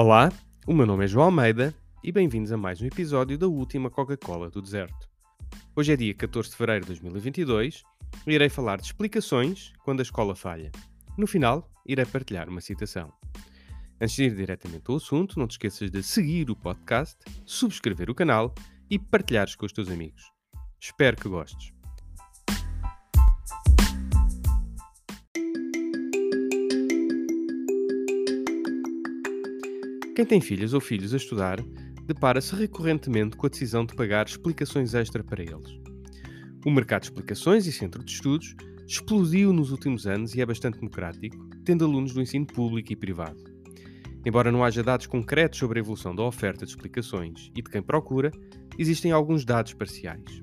Olá, o meu nome é João Almeida e bem-vindos a mais um episódio da última Coca-Cola do Deserto. Hoje é dia 14 de fevereiro de 2022 e irei falar de explicações quando a escola falha. No final, irei partilhar uma citação. Antes de ir diretamente ao assunto, não te esqueças de seguir o podcast, subscrever o canal e partilhares com os teus amigos. Espero que gostes. Quem tem filhas ou filhos a estudar depara-se recorrentemente com a decisão de pagar explicações extra para eles. O mercado de explicações e centro de estudos explodiu nos últimos anos e é bastante democrático, tendo alunos do ensino público e privado. Embora não haja dados concretos sobre a evolução da oferta de explicações e de quem procura, existem alguns dados parciais.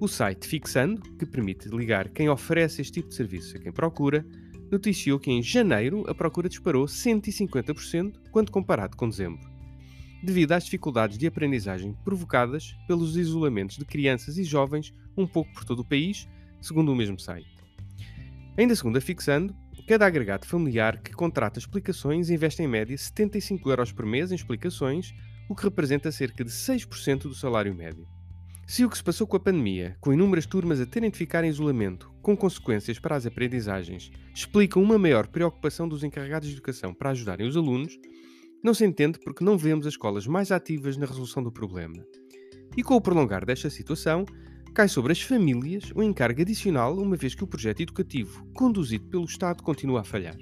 O site Fixando, que permite ligar quem oferece este tipo de serviço a quem procura, noticiou que em janeiro a procura disparou 150% quando comparado com dezembro, devido às dificuldades de aprendizagem provocadas pelos isolamentos de crianças e jovens um pouco por todo o país, segundo o mesmo site. Ainda segundo a Fixando, cada agregado familiar que contrata explicações investe em média 75 euros por mês em explicações, o que representa cerca de 6% do salário médio. Se o que se passou com a pandemia, com inúmeras turmas a terem de ficar em isolamento, com consequências para as aprendizagens, explica uma maior preocupação dos encarregados de educação para ajudarem os alunos, não se entende porque não vemos as escolas mais ativas na resolução do problema. E com o prolongar desta situação, cai sobre as famílias o encargo adicional, uma vez que o projeto educativo conduzido pelo Estado continua a falhar.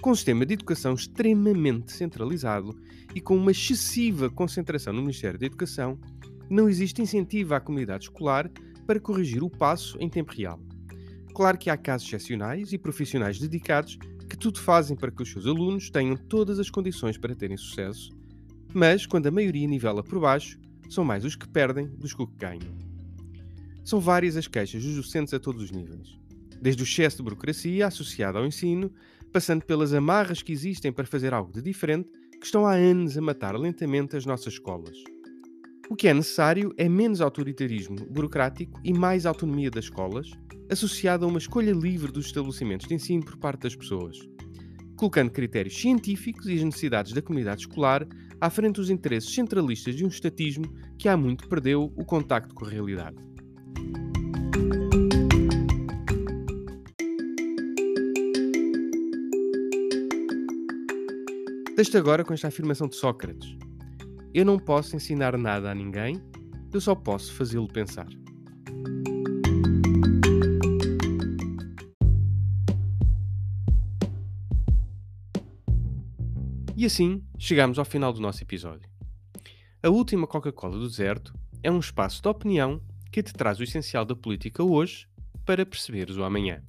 Com um sistema de educação extremamente centralizado e com uma excessiva concentração no Ministério da Educação, não existe incentivo à comunidade escolar para corrigir o passo em tempo real. Claro que há casos excepcionais e profissionais dedicados que tudo fazem para que os seus alunos tenham todas as condições para terem sucesso, mas quando a maioria nivela por baixo, são mais os que perdem do que os que ganham. São várias as queixas dos docentes a todos os níveis, desde o excesso de burocracia associado ao ensino, passando pelas amarras que existem para fazer algo de diferente, que estão há anos a matar lentamente as nossas escolas. O que é necessário é menos autoritarismo burocrático e mais autonomia das escolas, associada a uma escolha livre dos estabelecimentos de ensino por parte das pessoas, colocando critérios científicos e as necessidades da comunidade escolar à frente dos interesses centralistas de um estatismo que há muito perdeu o contacto com a realidade. Deixo agora com esta afirmação de Sócrates. Eu não posso ensinar nada a ninguém, eu só posso fazê-lo pensar. E assim chegamos ao final do nosso episódio. A última Coca-Cola do deserto é um espaço de opinião que te traz o essencial da política hoje para perceberes o amanhã.